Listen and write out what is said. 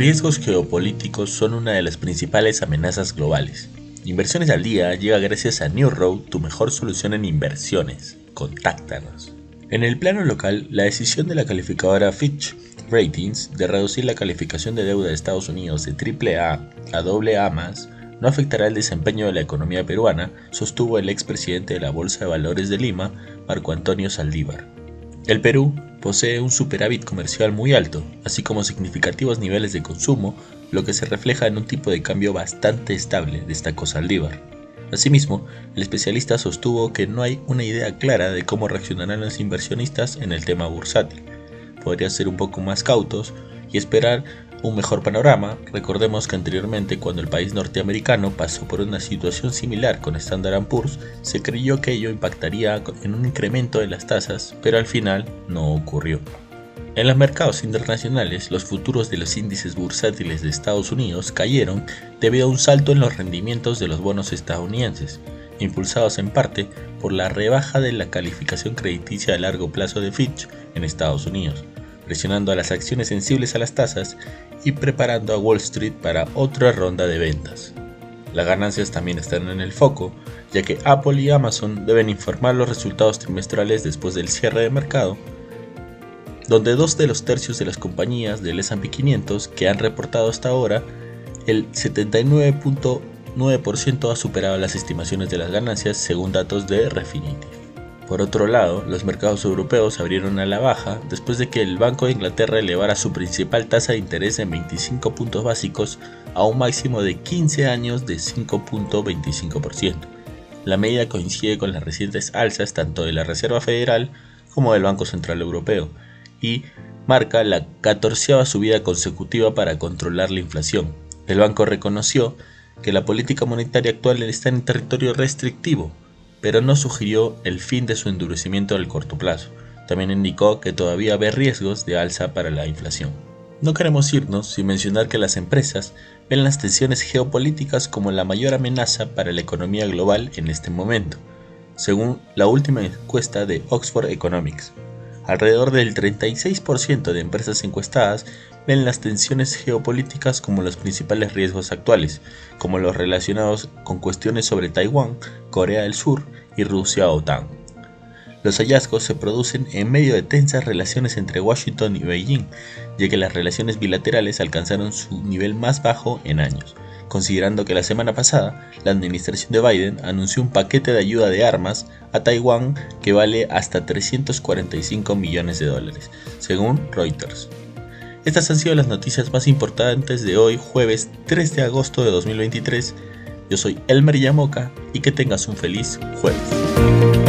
riesgos geopolíticos son una de las principales amenazas globales. Inversiones al día llega gracias a New Road, tu mejor solución en inversiones. Contáctanos. En el plano local, la decisión de la calificadora Fitch Ratings de reducir la calificación de deuda de Estados Unidos de AAA a AA no afectará el desempeño de la economía peruana, sostuvo el expresidente de la Bolsa de Valores de Lima, Marco Antonio Saldívar. El Perú posee un superávit comercial muy alto, así como significativos niveles de consumo, lo que se refleja en un tipo de cambio bastante estable, destacó Saldívar. Asimismo, el especialista sostuvo que no hay una idea clara de cómo reaccionarán los inversionistas en el tema bursátil. Podría ser un poco más cautos y esperar un mejor panorama. Recordemos que anteriormente cuando el país norteamericano pasó por una situación similar con Standard Poor's, se creyó que ello impactaría en un incremento de las tasas, pero al final no ocurrió. En los mercados internacionales, los futuros de los índices bursátiles de Estados Unidos cayeron debido a un salto en los rendimientos de los bonos estadounidenses, impulsados en parte por la rebaja de la calificación crediticia a largo plazo de Fitch en Estados Unidos, presionando a las acciones sensibles a las tasas y preparando a Wall Street para otra ronda de ventas. Las ganancias también están en el foco, ya que Apple y Amazon deben informar los resultados trimestrales después del cierre de mercado, donde dos de los tercios de las compañías del S&P 500 que han reportado hasta ahora, el 79.9% ha superado las estimaciones de las ganancias según datos de Refinitiv. Por otro lado, los mercados europeos abrieron a la baja después de que el Banco de Inglaterra elevara su principal tasa de interés en 25 puntos básicos a un máximo de 15 años de 5.25%. La medida coincide con las recientes alzas tanto de la Reserva Federal como del Banco Central Europeo y marca la catorceava subida consecutiva para controlar la inflación. El banco reconoció que la política monetaria actual está en territorio restrictivo, pero no sugirió el fin de su endurecimiento al corto plazo. También indicó que todavía ve riesgos de alza para la inflación. No queremos irnos sin mencionar que las empresas ven las tensiones geopolíticas como la mayor amenaza para la economía global en este momento, según la última encuesta de Oxford Economics. Alrededor del 36% de empresas encuestadas ven las tensiones geopolíticas como los principales riesgos actuales, como los relacionados con cuestiones sobre Taiwán, Corea del Sur y Rusia o OTAN. Los hallazgos se producen en medio de tensas relaciones entre Washington y Beijing, ya que las relaciones bilaterales alcanzaron su nivel más bajo en años, considerando que la semana pasada la administración de Biden anunció un paquete de ayuda de armas a Taiwán que vale hasta 345 millones de dólares, según Reuters. Estas han sido las noticias más importantes de hoy, jueves 3 de agosto de 2023. Yo soy Elmer Yamoca y que tengas un feliz jueves.